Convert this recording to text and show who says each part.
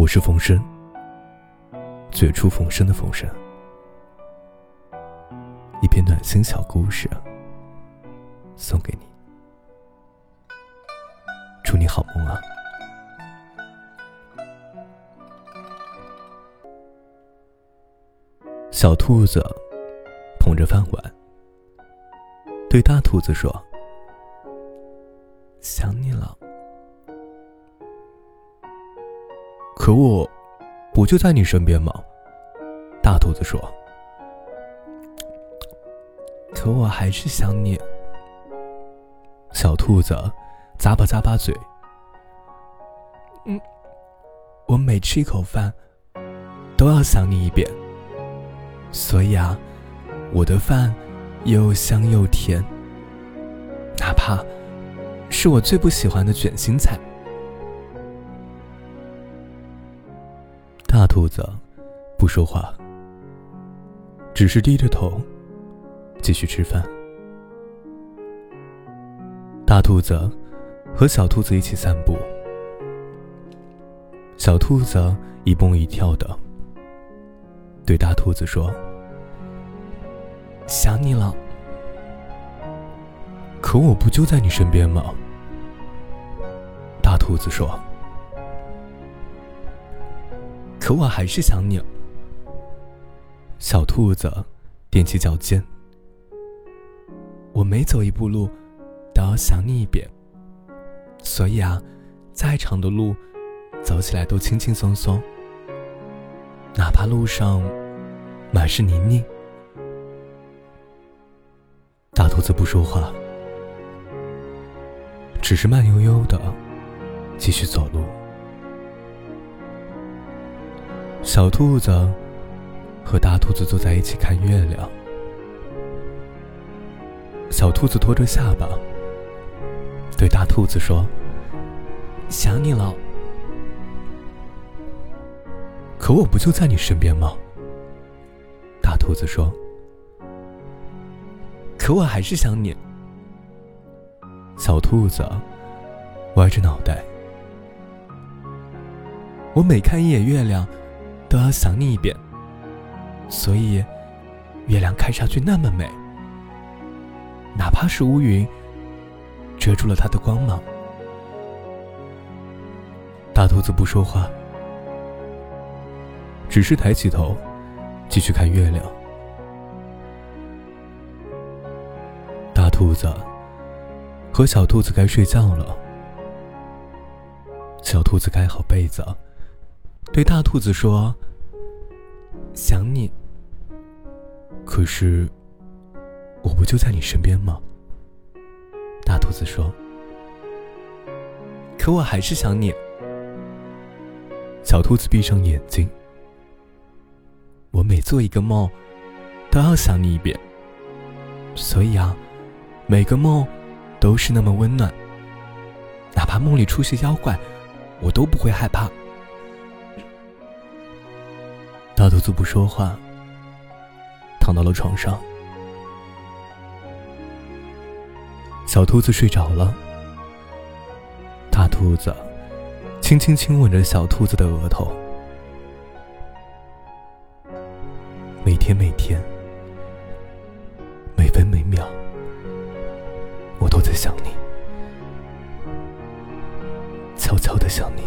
Speaker 1: 我是冯生，绝处逢生的冯生。一篇暖心小故事，送给你。祝你好梦啊！小兔子捧着饭碗，对大兔子说：“想你了。”可我不就在你身边吗？大兔子说。可我还是想你。小兔子咂巴咂巴嘴。嗯，我每吃一口饭，都要想你一遍。所以啊，我的饭又香又甜，哪怕是我最不喜欢的卷心菜。大兔子不说话，只是低着头继续吃饭。大兔子和小兔子一起散步，小兔子一蹦一跳的对大兔子说：“想你了。”可我不就在你身边吗？大兔子说。可我还是想你。小兔子踮起脚尖，我每走一步路，都要想你一遍。所以啊，再长的路，走起来都轻轻松松，哪怕路上满是泥泞。大兔子不说话，只是慢悠悠的继续走路。小兔子和大兔子坐在一起看月亮。小兔子托着下巴，对大兔子说：“想你了。”可我不就在你身边吗？大兔子说：“可我还是想你。”小兔子歪着脑袋：“我每看一眼月亮。”都要想你一遍，所以月亮看上去那么美，哪怕是乌云遮住了它的光芒。大兔子不说话，只是抬起头，继续看月亮。大兔子和小兔子该睡觉了，小兔子盖好被子。对大兔子说：“想你。可是，我不就在你身边吗？”大兔子说：“可我还是想你。”小兔子闭上眼睛。我每做一个梦，都要想你一遍。所以啊，每个梦都是那么温暖。哪怕梦里出现妖怪，我都不会害怕。大兔子不说话，躺到了床上。小兔子睡着了，大兔子轻轻亲吻着小兔子的额头。每天每天，每分每秒，我都在想你，悄悄的想你。